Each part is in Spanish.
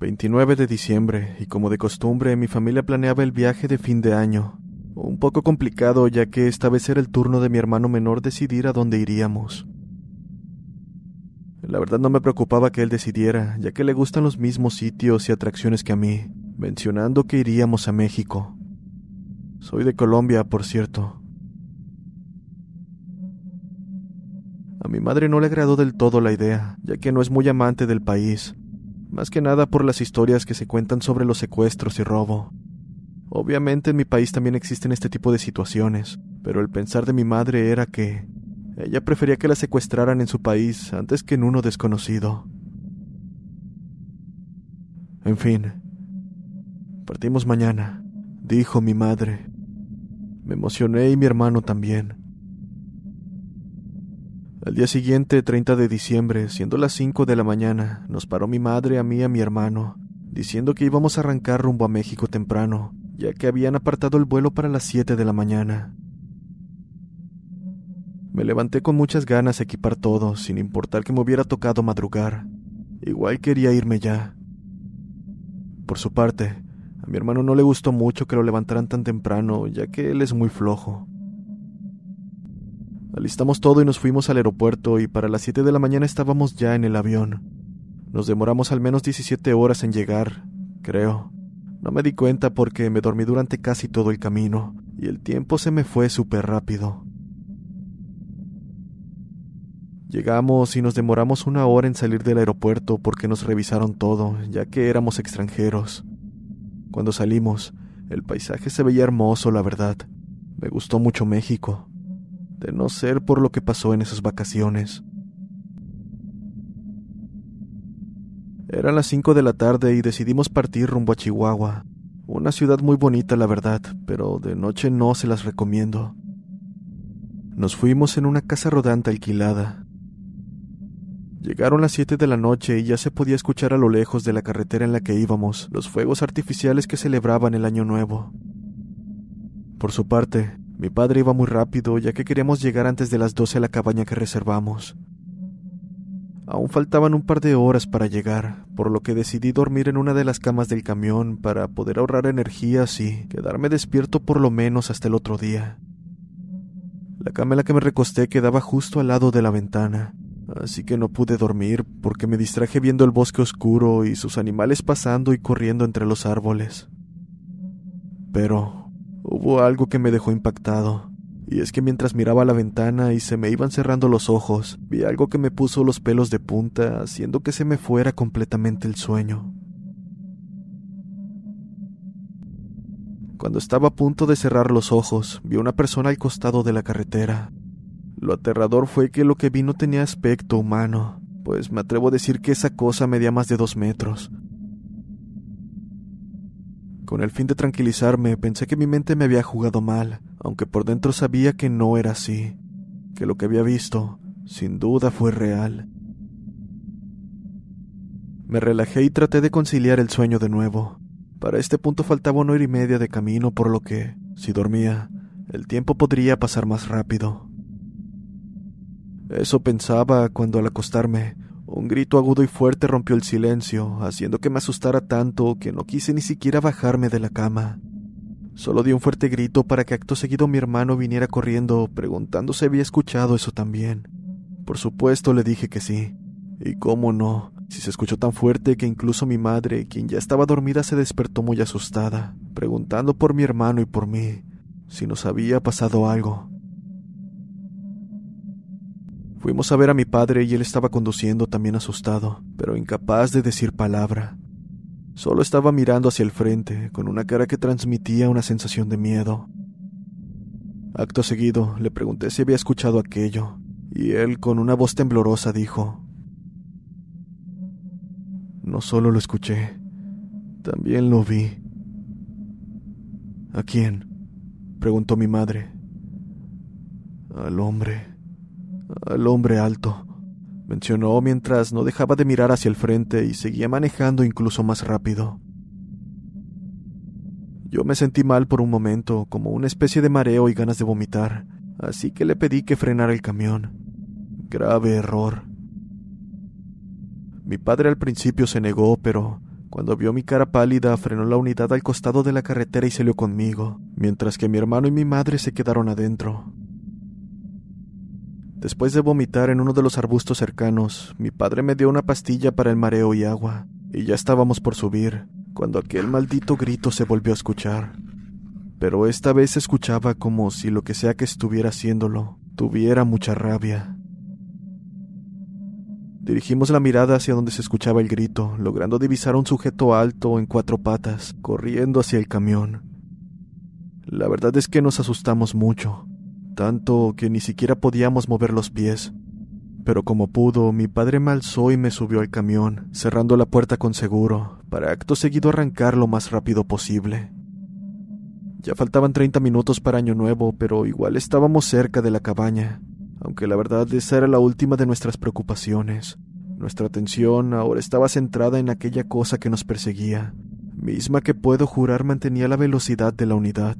29 de diciembre, y como de costumbre, mi familia planeaba el viaje de fin de año. Un poco complicado, ya que esta vez era el turno de mi hermano menor decidir a dónde iríamos. La verdad no me preocupaba que él decidiera, ya que le gustan los mismos sitios y atracciones que a mí, mencionando que iríamos a México. Soy de Colombia, por cierto. A mi madre no le agradó del todo la idea, ya que no es muy amante del país, más que nada por las historias que se cuentan sobre los secuestros y robo. Obviamente en mi país también existen este tipo de situaciones, pero el pensar de mi madre era que ella prefería que la secuestraran en su país antes que en uno desconocido. En fin, partimos mañana, dijo mi madre. Me emocioné y mi hermano también. Al día siguiente, 30 de diciembre, siendo las 5 de la mañana, nos paró mi madre, a mí y a mi hermano, diciendo que íbamos a arrancar rumbo a México temprano, ya que habían apartado el vuelo para las 7 de la mañana. Me levanté con muchas ganas de equipar todo, sin importar que me hubiera tocado madrugar. Igual quería irme ya. Por su parte, a mi hermano no le gustó mucho que lo levantaran tan temprano, ya que él es muy flojo. Alistamos todo y nos fuimos al aeropuerto y para las 7 de la mañana estábamos ya en el avión. Nos demoramos al menos 17 horas en llegar, creo. No me di cuenta porque me dormí durante casi todo el camino y el tiempo se me fue súper rápido. Llegamos y nos demoramos una hora en salir del aeropuerto porque nos revisaron todo, ya que éramos extranjeros. Cuando salimos, el paisaje se veía hermoso, la verdad. Me gustó mucho México de no ser por lo que pasó en esas vacaciones. Eran las cinco de la tarde y decidimos partir rumbo a Chihuahua, una ciudad muy bonita la verdad, pero de noche no se las recomiendo. Nos fuimos en una casa rodante alquilada. Llegaron las siete de la noche y ya se podía escuchar a lo lejos de la carretera en la que íbamos los fuegos artificiales que celebraban el Año Nuevo. Por su parte, mi padre iba muy rápido, ya que queríamos llegar antes de las doce a la cabaña que reservamos. Aún faltaban un par de horas para llegar, por lo que decidí dormir en una de las camas del camión para poder ahorrar energías y quedarme despierto por lo menos hasta el otro día. La cama en la que me recosté quedaba justo al lado de la ventana, así que no pude dormir porque me distraje viendo el bosque oscuro y sus animales pasando y corriendo entre los árboles. Pero Hubo algo que me dejó impactado, y es que mientras miraba la ventana y se me iban cerrando los ojos, vi algo que me puso los pelos de punta, haciendo que se me fuera completamente el sueño. Cuando estaba a punto de cerrar los ojos, vi una persona al costado de la carretera. Lo aterrador fue que lo que vi no tenía aspecto humano, pues me atrevo a decir que esa cosa medía más de dos metros, con el fin de tranquilizarme, pensé que mi mente me había jugado mal, aunque por dentro sabía que no era así, que lo que había visto, sin duda, fue real. Me relajé y traté de conciliar el sueño de nuevo. Para este punto faltaba una hora y media de camino, por lo que, si dormía, el tiempo podría pasar más rápido. Eso pensaba cuando al acostarme un grito agudo y fuerte rompió el silencio, haciendo que me asustara tanto que no quise ni siquiera bajarme de la cama. Solo di un fuerte grito para que acto seguido mi hermano viniera corriendo, preguntando si había escuchado eso también. Por supuesto le dije que sí. Y cómo no, si se escuchó tan fuerte que incluso mi madre, quien ya estaba dormida, se despertó muy asustada, preguntando por mi hermano y por mí, si nos había pasado algo. Fuimos a ver a mi padre y él estaba conduciendo también asustado, pero incapaz de decir palabra. Solo estaba mirando hacia el frente, con una cara que transmitía una sensación de miedo. Acto seguido, le pregunté si había escuchado aquello, y él, con una voz temblorosa, dijo, No solo lo escuché, también lo vi. ¿A quién? preguntó mi madre. Al hombre, al hombre alto, mencionó mientras no dejaba de mirar hacia el frente y seguía manejando incluso más rápido. Yo me sentí mal por un momento, como una especie de mareo y ganas de vomitar, así que le pedí que frenara el camión. Grave error. Mi padre al principio se negó, pero cuando vio mi cara pálida frenó la unidad al costado de la carretera y salió conmigo, mientras que mi hermano y mi madre se quedaron adentro. Después de vomitar en uno de los arbustos cercanos, mi padre me dio una pastilla para el mareo y agua, y ya estábamos por subir, cuando aquel maldito grito se volvió a escuchar. Pero esta vez se escuchaba como si lo que sea que estuviera haciéndolo tuviera mucha rabia. Dirigimos la mirada hacia donde se escuchaba el grito, logrando divisar a un sujeto alto en cuatro patas, corriendo hacia el camión. La verdad es que nos asustamos mucho tanto que ni siquiera podíamos mover los pies. Pero como pudo, mi padre me alzó y me subió al camión, cerrando la puerta con seguro, para acto seguido arrancar lo más rápido posible. Ya faltaban 30 minutos para Año Nuevo, pero igual estábamos cerca de la cabaña, aunque la verdad esa era la última de nuestras preocupaciones. Nuestra atención ahora estaba centrada en aquella cosa que nos perseguía, misma que puedo jurar mantenía la velocidad de la unidad.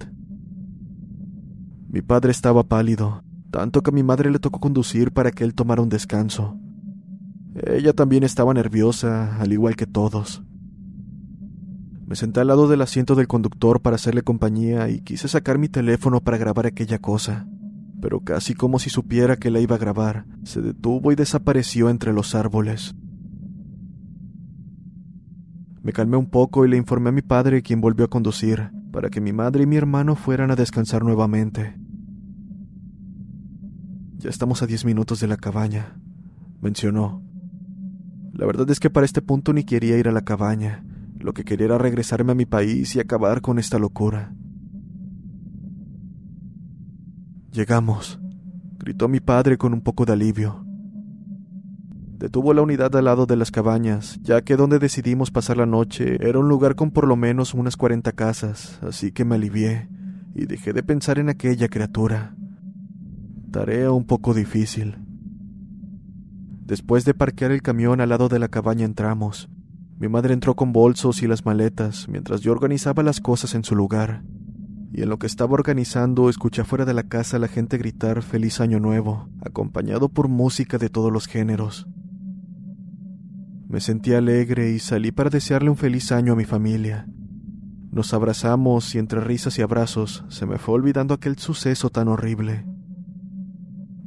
Mi padre estaba pálido, tanto que a mi madre le tocó conducir para que él tomara un descanso. Ella también estaba nerviosa, al igual que todos. Me senté al lado del asiento del conductor para hacerle compañía y quise sacar mi teléfono para grabar aquella cosa, pero casi como si supiera que la iba a grabar, se detuvo y desapareció entre los árboles. Me calmé un poco y le informé a mi padre, quien volvió a conducir, para que mi madre y mi hermano fueran a descansar nuevamente. Ya estamos a diez minutos de la cabaña, mencionó. La verdad es que para este punto ni quería ir a la cabaña. Lo que quería era regresarme a mi país y acabar con esta locura. Llegamos, gritó mi padre con un poco de alivio. Detuvo la unidad al lado de las cabañas, ya que donde decidimos pasar la noche era un lugar con por lo menos unas cuarenta casas, así que me alivié y dejé de pensar en aquella criatura. Tarea un poco difícil. Después de parquear el camión al lado de la cabaña entramos. Mi madre entró con bolsos y las maletas, mientras yo organizaba las cosas en su lugar. Y en lo que estaba organizando escuché fuera de la casa a la gente gritar Feliz Año Nuevo, acompañado por música de todos los géneros. Me sentí alegre y salí para desearle un feliz año a mi familia. Nos abrazamos y entre risas y abrazos se me fue olvidando aquel suceso tan horrible.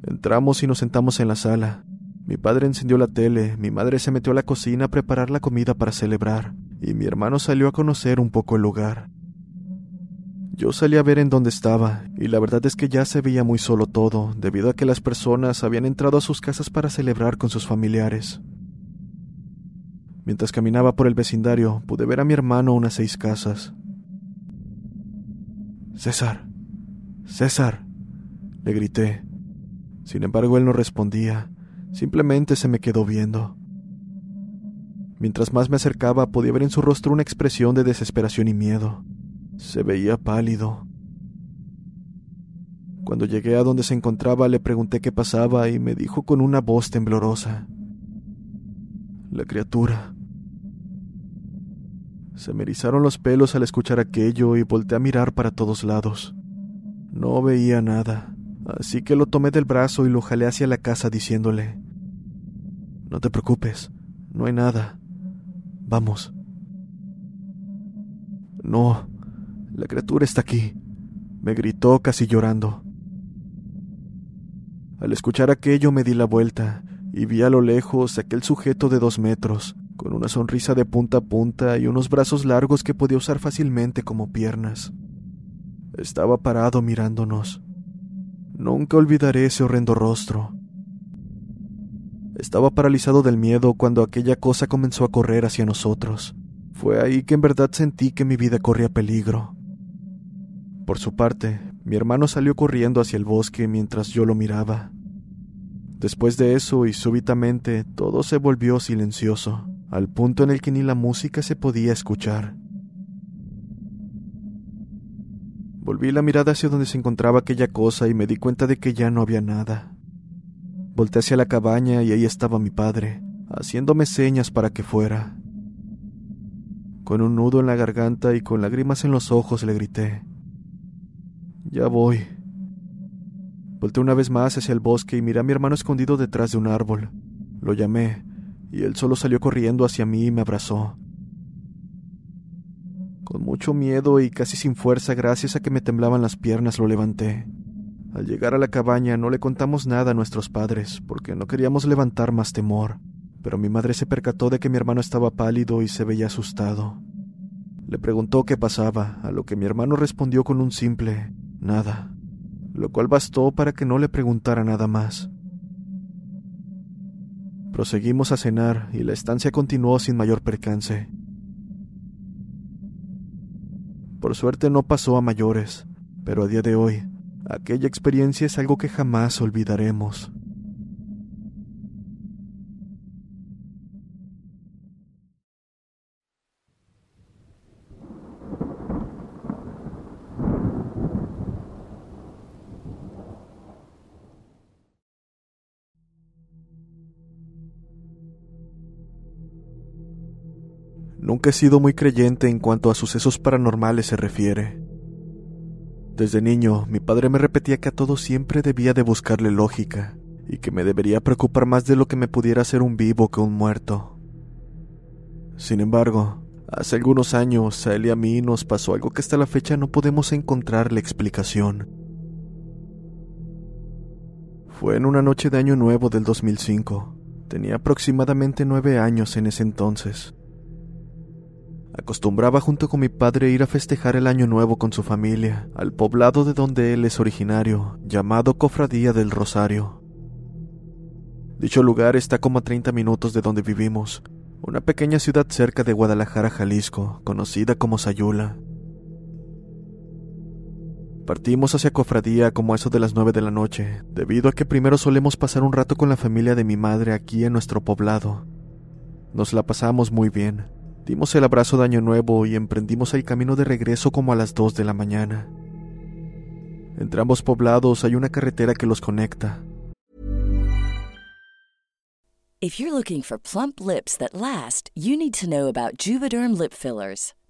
Entramos y nos sentamos en la sala. Mi padre encendió la tele, mi madre se metió a la cocina a preparar la comida para celebrar, y mi hermano salió a conocer un poco el lugar. Yo salí a ver en dónde estaba, y la verdad es que ya se veía muy solo todo, debido a que las personas habían entrado a sus casas para celebrar con sus familiares. Mientras caminaba por el vecindario, pude ver a mi hermano unas seis casas. César. César. le grité. Sin embargo, él no respondía, simplemente se me quedó viendo. Mientras más me acercaba, podía ver en su rostro una expresión de desesperación y miedo. Se veía pálido. Cuando llegué a donde se encontraba, le pregunté qué pasaba y me dijo con una voz temblorosa. La criatura. Se me erizaron los pelos al escuchar aquello y volteé a mirar para todos lados. No veía nada, así que lo tomé del brazo y lo jalé hacia la casa diciéndole, No te preocupes, no hay nada. Vamos. No, la criatura está aquí, me gritó casi llorando. Al escuchar aquello me di la vuelta y vi a lo lejos aquel sujeto de dos metros, con una sonrisa de punta a punta y unos brazos largos que podía usar fácilmente como piernas. Estaba parado mirándonos. Nunca olvidaré ese horrendo rostro. Estaba paralizado del miedo cuando aquella cosa comenzó a correr hacia nosotros. Fue ahí que en verdad sentí que mi vida corría peligro. Por su parte, mi hermano salió corriendo hacia el bosque mientras yo lo miraba. Después de eso y súbitamente todo se volvió silencioso, al punto en el que ni la música se podía escuchar. Volví la mirada hacia donde se encontraba aquella cosa y me di cuenta de que ya no había nada. Volté hacia la cabaña y ahí estaba mi padre, haciéndome señas para que fuera. Con un nudo en la garganta y con lágrimas en los ojos le grité. Ya voy. Volté una vez más hacia el bosque y miré a mi hermano escondido detrás de un árbol. Lo llamé, y él solo salió corriendo hacia mí y me abrazó. Con mucho miedo y casi sin fuerza gracias a que me temblaban las piernas lo levanté. Al llegar a la cabaña no le contamos nada a nuestros padres, porque no queríamos levantar más temor, pero mi madre se percató de que mi hermano estaba pálido y se veía asustado. Le preguntó qué pasaba, a lo que mi hermano respondió con un simple nada, lo cual bastó para que no le preguntara nada más. Proseguimos a cenar y la estancia continuó sin mayor percance. Por suerte no pasó a mayores, pero a día de hoy, aquella experiencia es algo que jamás olvidaremos. Nunca he sido muy creyente en cuanto a sucesos paranormales se refiere. Desde niño, mi padre me repetía que a todo siempre debía de buscarle lógica, y que me debería preocupar más de lo que me pudiera hacer un vivo que un muerto. Sin embargo, hace algunos años a él y a mí nos pasó algo que hasta la fecha no podemos encontrarle explicación. Fue en una noche de Año Nuevo del 2005. Tenía aproximadamente nueve años en ese entonces. Acostumbraba junto con mi padre ir a festejar el año nuevo con su familia, al poblado de donde él es originario, llamado Cofradía del Rosario. Dicho lugar está como a 30 minutos de donde vivimos, una pequeña ciudad cerca de Guadalajara, Jalisco, conocida como Sayula. Partimos hacia Cofradía como eso de las nueve de la noche, debido a que primero solemos pasar un rato con la familia de mi madre aquí en nuestro poblado. Nos la pasamos muy bien, Dimos el abrazo de Año Nuevo y emprendimos el camino de regreso como a las 2 de la mañana. Entre ambos poblados hay una carretera que los conecta. If you're looking for plump lips that last, you need to know about Juvederm lip fillers.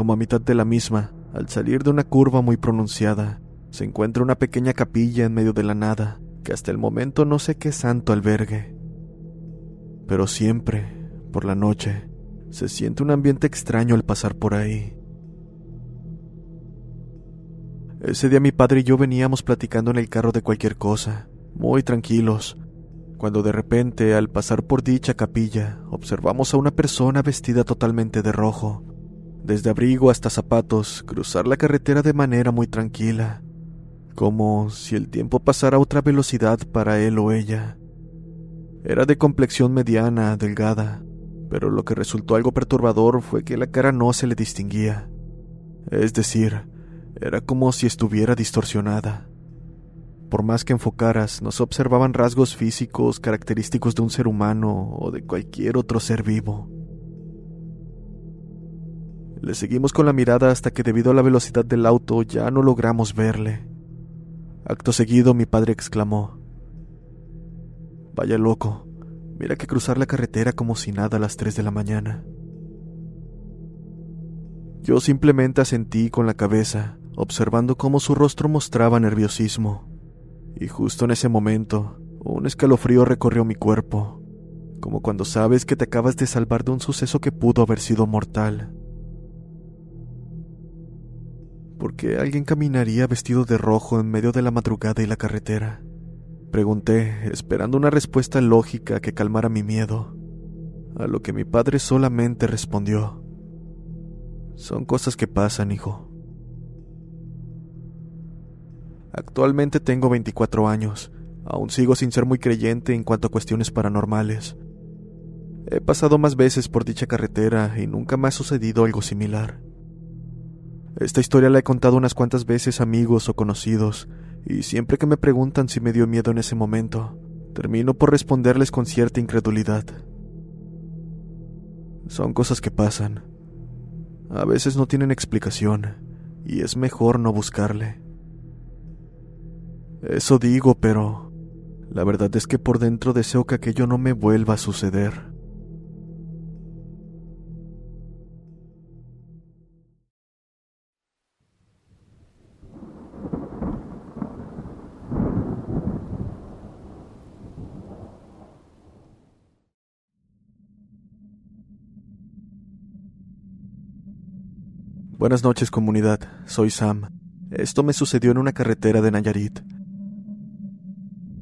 Como a mitad de la misma, al salir de una curva muy pronunciada, se encuentra una pequeña capilla en medio de la nada, que hasta el momento no sé qué santo albergue. Pero siempre, por la noche, se siente un ambiente extraño al pasar por ahí. Ese día mi padre y yo veníamos platicando en el carro de cualquier cosa, muy tranquilos, cuando de repente, al pasar por dicha capilla, observamos a una persona vestida totalmente de rojo, Desde abrigo hasta zapatos, cruzar la carretera de manera muy tranquila, como si el tiempo pasara a otra velocidad para él o ella. Era de complexión mediana, delgada, pero lo que resultó algo perturbador fue que la cara no se le distinguía. Es decir, era como si estuviera distorsionada. Por más que enfocaras, no se observaban rasgos físicos característicos de un ser humano o de cualquier otro ser vivo. Le seguimos con la mirada hasta que debido a la velocidad del auto ya no logramos verle. Acto seguido mi padre exclamó, Vaya loco, mira que cruzar la carretera como si nada a las 3 de la mañana. Yo simplemente asentí con la cabeza, observando cómo su rostro mostraba nerviosismo. Y justo en ese momento, un escalofrío recorrió mi cuerpo, como cuando sabes que te acabas de salvar de un suceso que pudo haber sido mortal. ¿Por qué alguien caminaría vestido de rojo en medio de la madrugada y la carretera? Pregunté, esperando una respuesta lógica que calmara mi miedo, a lo que mi padre solamente respondió. Son cosas que pasan, hijo. Actualmente tengo 24 años. Aún sigo sin ser muy creyente en cuanto a cuestiones paranormales. He pasado más veces por dicha carretera y nunca me ha sucedido algo similar. Esta historia la he contado unas cuantas veces a amigos o conocidos, y siempre que me preguntan si me dio miedo en ese momento, termino por responderles con cierta incredulidad. Son cosas que pasan. A veces no tienen explicación, y es mejor no buscarle. Eso digo, pero la verdad es que por dentro deseo que aquello no me vuelva a suceder. Buenas noches comunidad, soy Sam. Esto me sucedió en una carretera de Nayarit.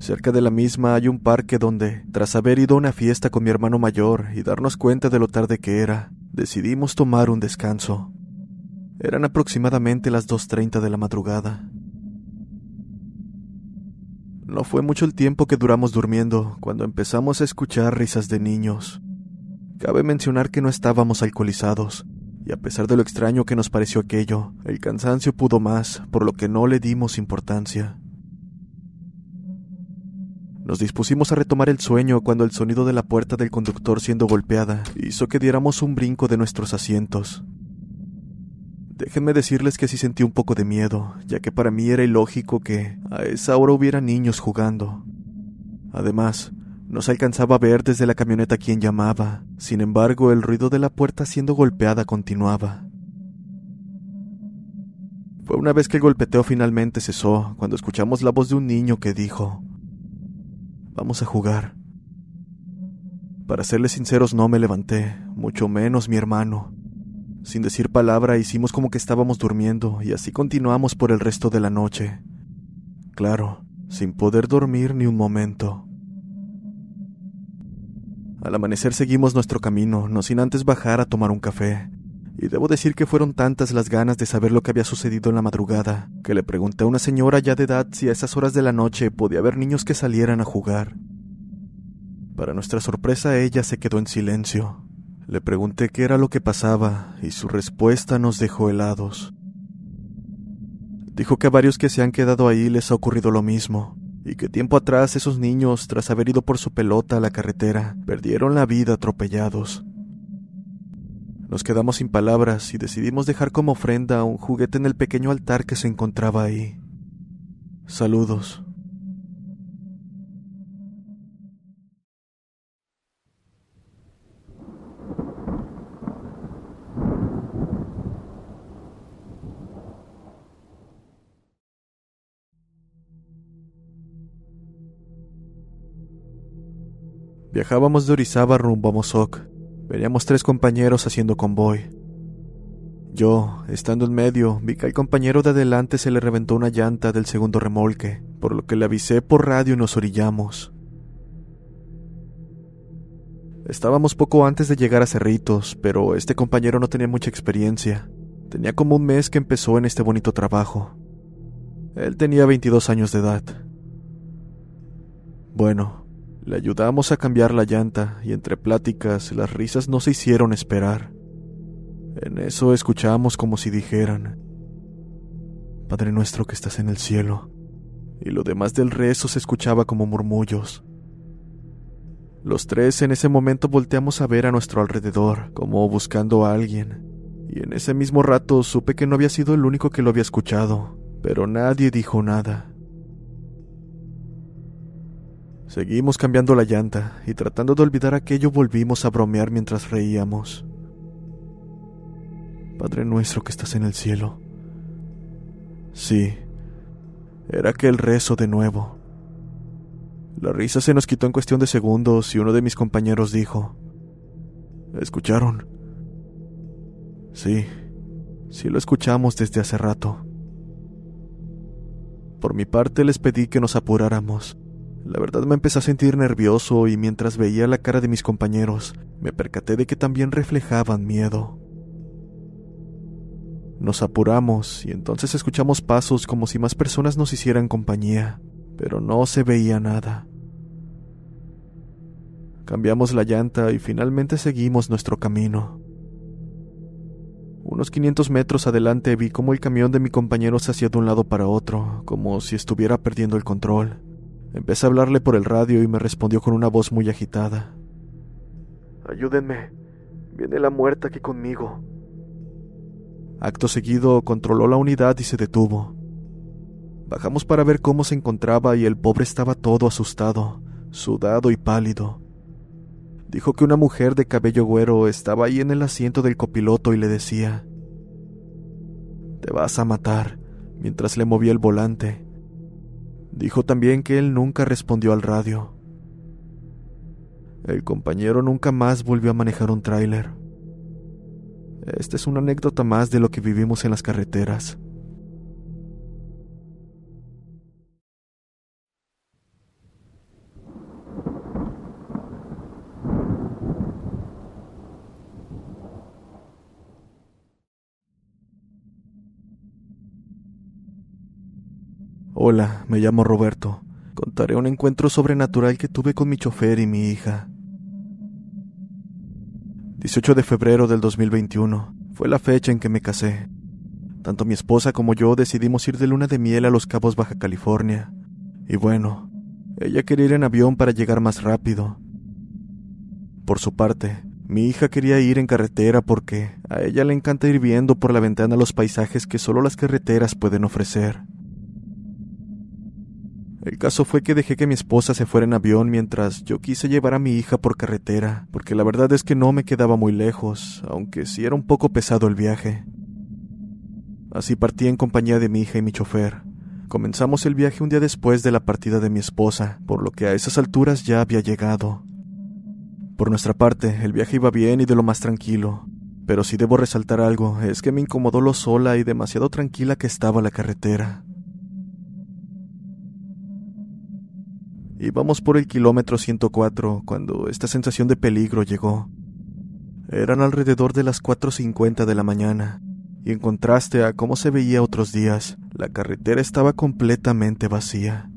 Cerca de la misma hay un parque donde, tras haber ido a una fiesta con mi hermano mayor y darnos cuenta de lo tarde que era, decidimos tomar un descanso. Eran aproximadamente las 2.30 de la madrugada. No fue mucho el tiempo que duramos durmiendo cuando empezamos a escuchar risas de niños. Cabe mencionar que no estábamos alcoholizados, y a pesar de lo extraño que nos pareció aquello, el cansancio pudo más, por lo que no le dimos importancia. Nos dispusimos a retomar el sueño cuando el sonido de la puerta del conductor siendo golpeada hizo que diéramos un brinco de nuestros asientos. Déjenme decirles que sí sentí un poco de miedo, ya que para mí era ilógico que a esa hora hubiera niños jugando. Además, no se alcanzaba a ver desde la camioneta quién llamaba, sin embargo el ruido de la puerta siendo golpeada continuaba. Fue una vez que el golpeteo finalmente cesó, cuando escuchamos la voz de un niño que dijo, Vamos a jugar. Para serles sinceros no me levanté, mucho menos mi hermano. Sin decir palabra hicimos como que estábamos durmiendo y así continuamos por el resto de la noche. Claro, sin poder dormir ni un momento. Al amanecer seguimos nuestro camino, no sin antes bajar a tomar un café. Y debo decir que fueron tantas las ganas de saber lo que había sucedido en la madrugada, que le pregunté a una señora ya de edad si a esas horas de la noche podía haber niños que salieran a jugar. Para nuestra sorpresa ella se quedó en silencio. Le pregunté qué era lo que pasaba y su respuesta nos dejó helados. Dijo que a varios que se han quedado ahí les ha ocurrido lo mismo, y que tiempo atrás esos niños, tras haber ido por su pelota a la carretera, perdieron la vida atropellados. Nos quedamos sin palabras y decidimos dejar como ofrenda un juguete en el pequeño altar que se encontraba ahí. Saludos. Viajábamos de Orizaba rumbo a Mozoc. Veníamos tres compañeros haciendo convoy. Yo, estando en medio, vi que al compañero de adelante se le reventó una llanta del segundo remolque, por lo que le avisé por radio y nos orillamos. Estábamos poco antes de llegar a Cerritos, pero este compañero no tenía mucha experiencia. Tenía como un mes que empezó en este bonito trabajo. Él tenía 22 años de edad. Bueno, le ayudamos a cambiar la llanta y entre pláticas las risas no se hicieron esperar. En eso escuchamos como si dijeran, Padre nuestro que estás en el cielo, y lo demás del rezo se escuchaba como murmullos. Los tres en ese momento volteamos a ver a nuestro alrededor, como buscando a alguien, y en ese mismo rato supe que no había sido el único que lo había escuchado, pero nadie dijo nada. Seguimos cambiando la llanta y tratando de olvidar aquello volvimos a bromear mientras reíamos. Padre nuestro que estás en el cielo, Sí, era aquel rezo de nuevo. La risa se nos quitó en cuestión de segundos y uno de mis compañeros dijo, ¿Escucharon? Sí, sí lo escuchamos desde hace rato. Por mi parte les pedí que nos apuráramos. La verdad me empecé a sentir nervioso y mientras veía la cara de mis compañeros, me percaté de que también reflejaban miedo. Nos apuramos y entonces escuchamos pasos como si más personas nos hicieran compañía, pero no se veía nada. Cambiamos la llanta y finalmente seguimos nuestro camino. Unos 500 metros adelante vi cómo el camión de mi compañero se hacía de un lado para otro, como si estuviera perdiendo el control. Empecé a hablarle por el radio y me respondió con una voz muy agitada. Ayúdenme, viene la muerta aquí conmigo. Acto seguido controló la unidad y se detuvo. Bajamos para ver cómo se encontraba y el pobre estaba todo asustado, sudado y pálido. Dijo que una mujer de cabello güero estaba ahí en el asiento del copiloto y le decía, Te vas a matar, mientras le movía el volante. Dijo también que él nunca respondió al radio. El compañero nunca más volvió a manejar un tráiler. Esta es una anécdota más de lo que vivimos en las carreteras. Hola, me llamo Roberto. Contaré un encuentro sobrenatural que tuve con mi chofer y mi hija. 18 de febrero del 2021 fue la fecha en que me casé. Tanto mi esposa como yo decidimos ir de luna de miel a Los Cabos, Baja California. Y bueno, ella quería ir en avión para llegar más rápido. Por su parte, mi hija quería ir en carretera porque a ella le encanta ir viendo por la ventana los paisajes que solo las carreteras pueden ofrecer. El caso fue que dejé que mi esposa se fuera en avión mientras yo quise llevar a mi hija por carretera, porque la verdad es que no me quedaba muy lejos, aunque sí era un poco pesado el viaje. Así partí en compañía de mi hija y mi chofer. Comenzamos el viaje un día después de la partida de mi esposa, por lo que a esas alturas ya había llegado. Por nuestra parte, el viaje iba bien y de lo más tranquilo, pero si debo resaltar algo es que me incomodó lo sola y demasiado tranquila que estaba la carretera. Íbamos por el kilómetro 104 cuando esta sensación de peligro llegó. Eran alrededor de las 4.50 de la mañana, y en contraste a cómo se veía otros días, la carretera estaba completamente vacía.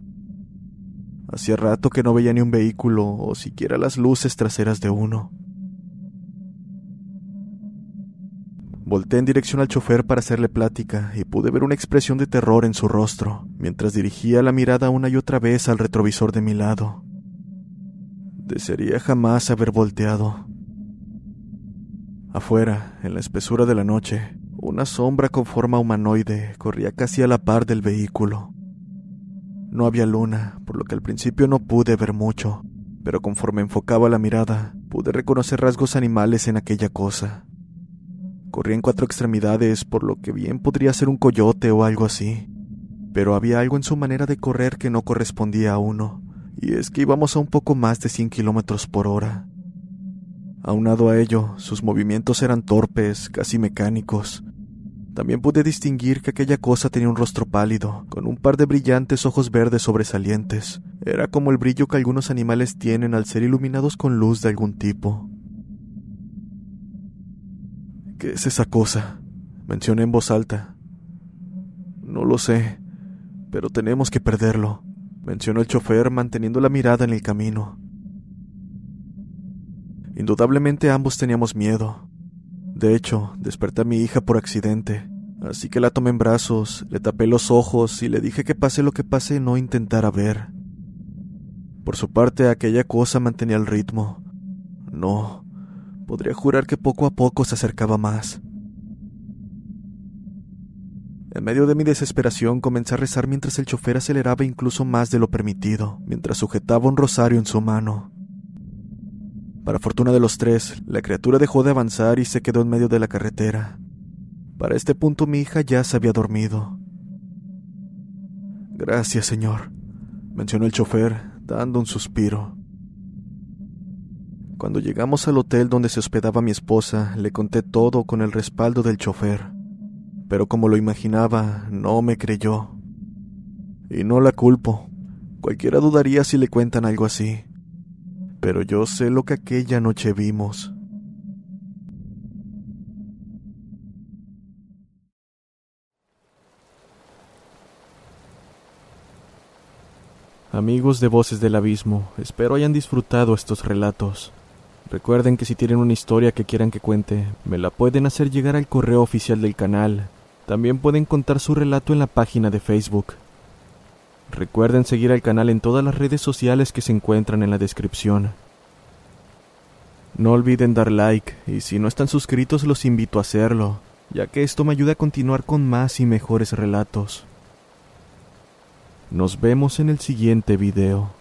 Hacía rato que no veía ni un vehículo o siquiera las luces traseras de uno. Volté en dirección al chofer para hacerle plática y pude ver una expresión de terror en su rostro, mientras dirigía la mirada una y otra vez al retrovisor de mi lado. Desearía jamás haber volteado. Afuera, en la espesura de la noche, una sombra con forma humanoide corría casi a la par del vehículo. No había luna, por lo que al principio no pude ver mucho, pero conforme enfocaba la mirada, pude reconocer rasgos animales en aquella cosa. Corría en cuatro extremidades, por lo que bien podría ser un coyote o algo así. Pero había algo en su manera de correr que no correspondía a uno, y es que íbamos a un poco más de 100 kilómetros por hora. Aunado a ello, sus movimientos eran torpes, casi mecánicos. También pude distinguir que aquella cosa tenía un rostro pálido, con un par de brillantes ojos verdes sobresalientes. Era como el brillo que algunos animales tienen al ser iluminados con luz de algún tipo. ¿Qué es esa cosa? Mencioné en voz alta. No lo sé, pero tenemos que perderlo, mencionó el chofer manteniendo la mirada en el camino. Indudablemente ambos teníamos miedo. De hecho, desperté a mi hija por accidente, así que la tomé en brazos, le tapé los ojos y le dije que pase lo que pase no intentara ver. Por su parte, aquella cosa mantenía el ritmo. No, podría jurar que poco a poco se acercaba más. En medio de mi desesperación comencé a rezar mientras el chofer aceleraba incluso más de lo permitido, mientras sujetaba un rosario en su mano. Para fortuna de los tres, la criatura dejó de avanzar y se quedó en medio de la carretera. Para este punto mi hija ya se había dormido. Gracias, señor, mencionó el chofer, dando un suspiro. Cuando llegamos al hotel donde se hospedaba mi esposa, le conté todo con el respaldo del chofer. Pero como lo imaginaba, no me creyó. Y no la culpo. Cualquiera dudaría si le cuentan algo así pero yo sé lo que aquella noche vimos. Amigos de Voces del Abismo, espero hayan disfrutado estos relatos. Recuerden que si tienen una historia que quieran que cuente, me la pueden hacer llegar al correo oficial del canal. También pueden contar su relato en la página de Facebook. Recuerden seguir al canal en todas las redes sociales que se encuentran en la descripción. No olviden dar like y si no están suscritos los invito a hacerlo, ya que esto me ayuda a continuar con más y mejores relatos. Nos vemos en el siguiente video.